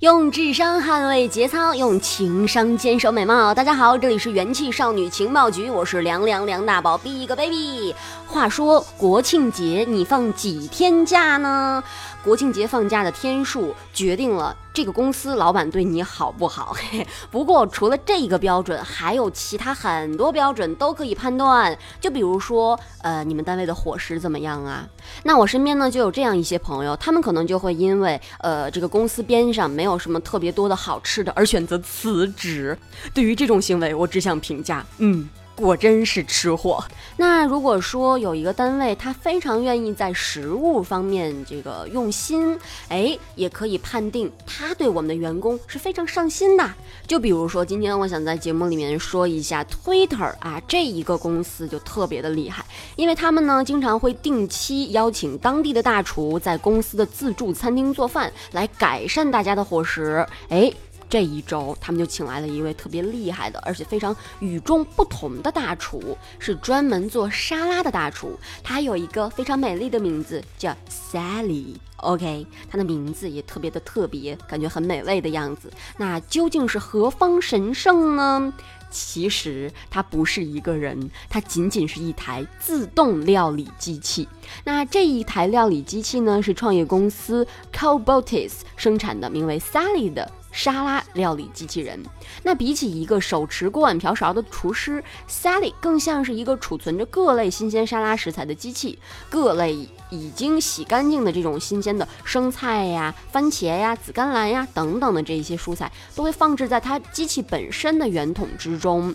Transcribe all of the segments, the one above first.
用智商捍卫节操，用情商坚守美貌。大家好，这里是元气少女情报局，我是凉凉凉大宝，Big Baby。话说国庆节你放几天假呢？国庆节放假的天数决定了这个公司老板对你好不好。不过除了这个标准，还有其他很多标准都可以判断。就比如说，呃，你们单位的伙食怎么样啊？那我身边呢就有这样一些朋友，他们可能就会因为呃这个公司边上没有什么特别多的好吃的而选择辞职。对于这种行为，我只想评价，嗯。果真是吃货。那如果说有一个单位，他非常愿意在食物方面这个用心，哎，也可以判定他对我们的员工是非常上心的。就比如说，今天我想在节目里面说一下 Twitter 啊，这一个公司就特别的厉害，因为他们呢经常会定期邀请当地的大厨在公司的自助餐厅做饭，来改善大家的伙食。哎。这一周，他们就请来了一位特别厉害的，而且非常与众不同的大厨，是专门做沙拉的大厨。他有一个非常美丽的名字，叫 Sally。OK，他的名字也特别的特别，感觉很美味的样子。那究竟是何方神圣呢？其实它不是一个人，它仅仅是一台自动料理机器。那这一台料理机器呢，是创业公司 Cobotis 生产的，名为 Sally 的。沙拉料理机器人，那比起一个手持锅碗瓢勺的厨师，Sally 更像是一个储存着各类新鲜沙拉食材的机器。各类已经洗干净的这种新鲜的生菜呀、番茄呀、紫甘蓝呀等等的这一些蔬菜，都会放置在它机器本身的圆筒之中。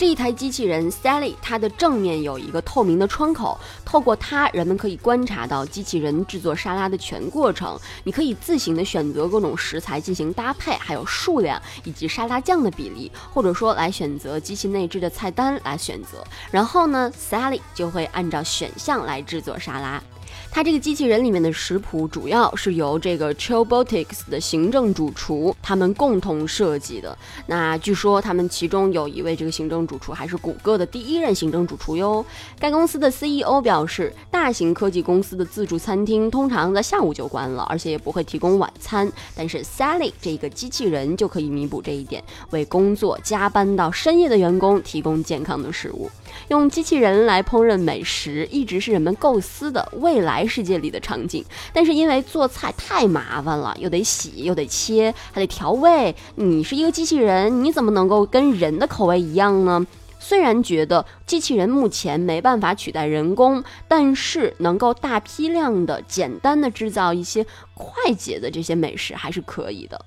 这一台机器人 Sally，它的正面有一个透明的窗口，透过它，人们可以观察到机器人制作沙拉的全过程。你可以自行的选择各种食材进行搭配，还有数量以及沙拉酱的比例，或者说来选择机器内置的菜单来选择。然后呢，Sally 就会按照选项来制作沙拉。它这个机器人里面的食谱主要是由这个 Chillbotics 的行政主厨他们共同设计的。那据说他们其中有一位这个行政主厨还是谷歌的第一任行政主厨哟。该公司的 CEO 表示，大型科技公司的自助餐厅通常在下午就关了，而且也不会提供晚餐。但是 Sally 这个机器人就可以弥补这一点，为工作加班到深夜的员工提供健康的食物。用机器人来烹饪美食，一直是人们构思的未来世界里的场景。但是因为做菜太麻烦了，又得洗，又得切，还得调味。你是一个机器人，你怎么能够跟人的口味一样呢？虽然觉得机器人目前没办法取代人工，但是能够大批量的、简单的制造一些快捷的这些美食还是可以的。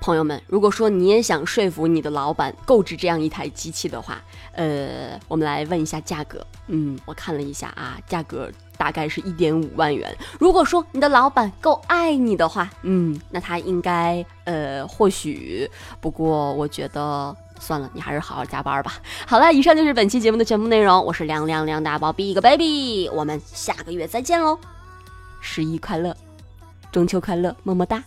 朋友们，如果说你也想说服你的老板购置这样一台机器的话，呃，我们来问一下价格。嗯，我看了一下啊，价格大概是一点五万元。如果说你的老板够爱你的话，嗯，那他应该呃，或许。不过我觉得算了，你还是好好加班吧。好了，以上就是本期节目的全部内容。我是凉凉凉大宝 Big Baby，我们下个月再见喽！十一快乐，中秋快乐，么么哒。